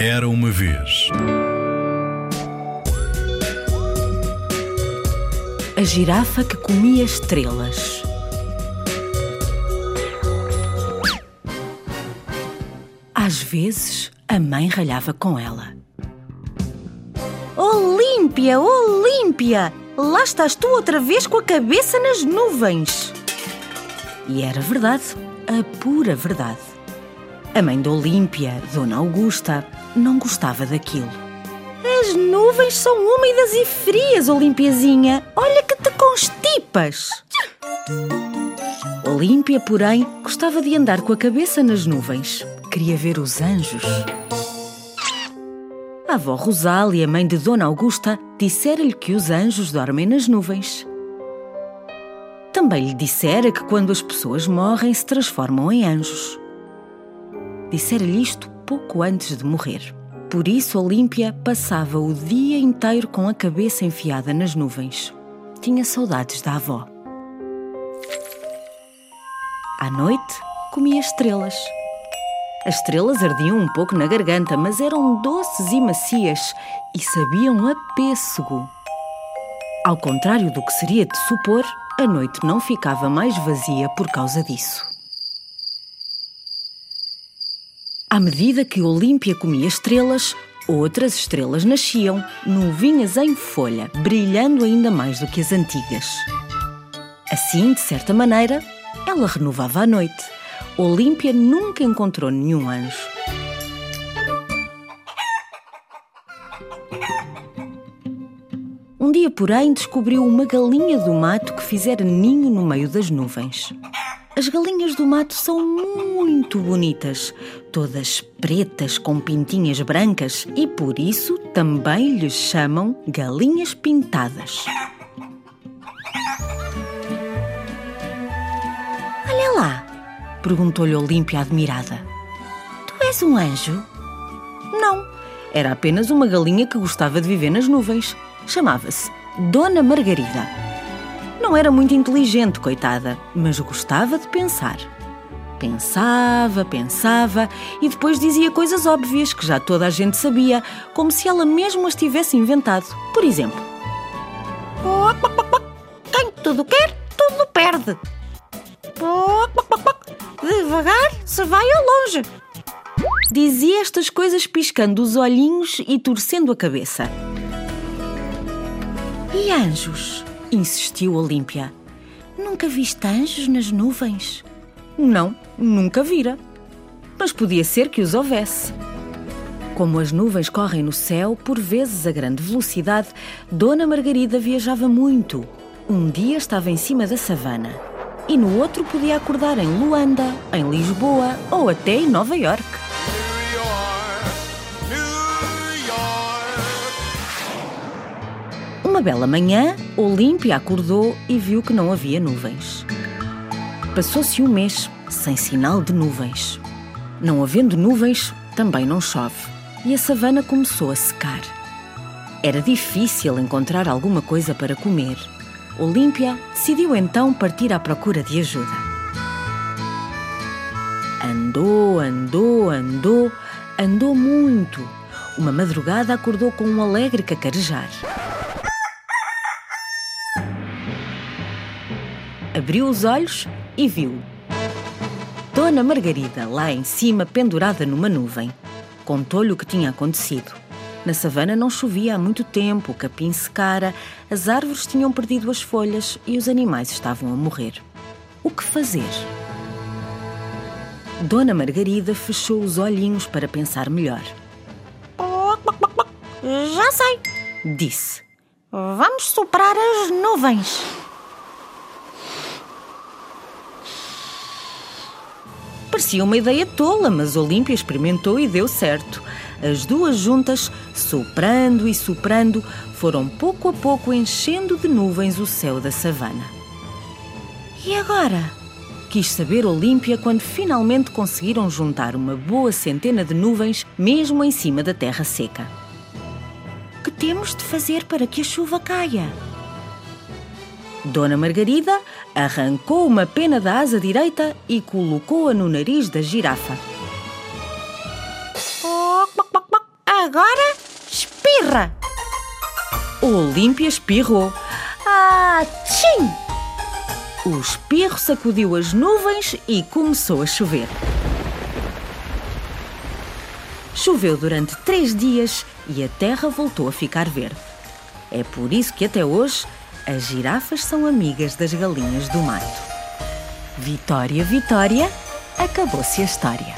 Era uma vez. A girafa que comia estrelas. Às vezes, a mãe ralhava com ela. Olímpia, Olímpia! Lá estás tu outra vez com a cabeça nas nuvens! E era verdade, a pura verdade. A mãe de Olímpia, Dona Augusta, não gostava daquilo. As nuvens são úmidas e frias, Olimpiazinha. Olha que te constipas. Olímpia, porém, gostava de andar com a cabeça nas nuvens. Queria ver os anjos. A avó Rosália, mãe de Dona Augusta, dissera-lhe que os anjos dormem nas nuvens. Também lhe dissera que quando as pessoas morrem se transformam em anjos. Dissera-lhe isto pouco antes de morrer. Por isso, Olímpia passava o dia inteiro com a cabeça enfiada nas nuvens. Tinha saudades da avó. À noite, comia estrelas. As estrelas ardiam um pouco na garganta, mas eram doces e macias e sabiam a pêssego. Ao contrário do que seria de supor, a noite não ficava mais vazia por causa disso. À medida que Olímpia comia estrelas, outras estrelas nasciam, novinhas em folha, brilhando ainda mais do que as antigas. Assim, de certa maneira, ela renovava a noite. Olímpia nunca encontrou nenhum anjo. Um dia, porém, descobriu uma galinha do mato que fizera ninho no meio das nuvens. As galinhas do mato são muito bonitas, todas pretas com pintinhas brancas e por isso também lhes chamam galinhas pintadas. Olha lá, perguntou-lhe Olímpia admirada. Tu és um anjo? Não, era apenas uma galinha que gostava de viver nas nuvens. Chamava-se Dona Margarida. Não era muito inteligente, coitada, mas gostava de pensar. Pensava, pensava e depois dizia coisas óbvias que já toda a gente sabia, como se ela mesma as tivesse inventado. Por exemplo: Quem tudo quer, tudo perde. Devagar se vai ao longe. Dizia estas coisas piscando os olhinhos e torcendo a cabeça. E anjos? Insistiu Olímpia. Nunca viste anjos nas nuvens? Não, nunca vira. Mas podia ser que os houvesse. Como as nuvens correm no céu, por vezes a grande velocidade, Dona Margarida viajava muito. Um dia estava em cima da savana e no outro podia acordar em Luanda, em Lisboa ou até em Nova York. Uma bela manhã, Olímpia acordou e viu que não havia nuvens. Passou-se um mês sem sinal de nuvens. Não havendo nuvens, também não chove, e a savana começou a secar. Era difícil encontrar alguma coisa para comer. Olímpia decidiu então partir à procura de ajuda. Andou, andou, andou, andou muito. Uma madrugada acordou com um alegre cacarejar. Abriu os olhos e viu Dona Margarida lá em cima, pendurada numa nuvem. Contou-lhe o que tinha acontecido. Na savana não chovia há muito tempo, o capim secara, as árvores tinham perdido as folhas e os animais estavam a morrer. O que fazer? Dona Margarida fechou os olhinhos para pensar melhor. Já sei, disse. Vamos soprar as nuvens. Parecia uma ideia tola, mas Olímpia experimentou e deu certo. As duas juntas, soprando e soprando, foram pouco a pouco enchendo de nuvens o céu da savana. E agora? Quis saber Olímpia quando finalmente conseguiram juntar uma boa centena de nuvens, mesmo em cima da terra seca. Que temos de fazer para que a chuva caia? Dona Margarida arrancou uma pena da asa direita e colocou-a no nariz da girafa. Agora espirra! Olímpia espirrou. Ah, tchim! O espirro sacudiu as nuvens e começou a chover. Choveu durante três dias e a terra voltou a ficar verde. É por isso que até hoje as girafas são amigas das galinhas do mato. Vitória, Vitória, acabou-se a história.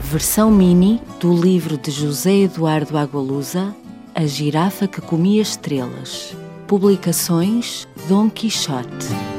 Versão mini do livro de José Eduardo Agualusa, A Girafa que Comia Estrelas. Publicações Dom Quixote.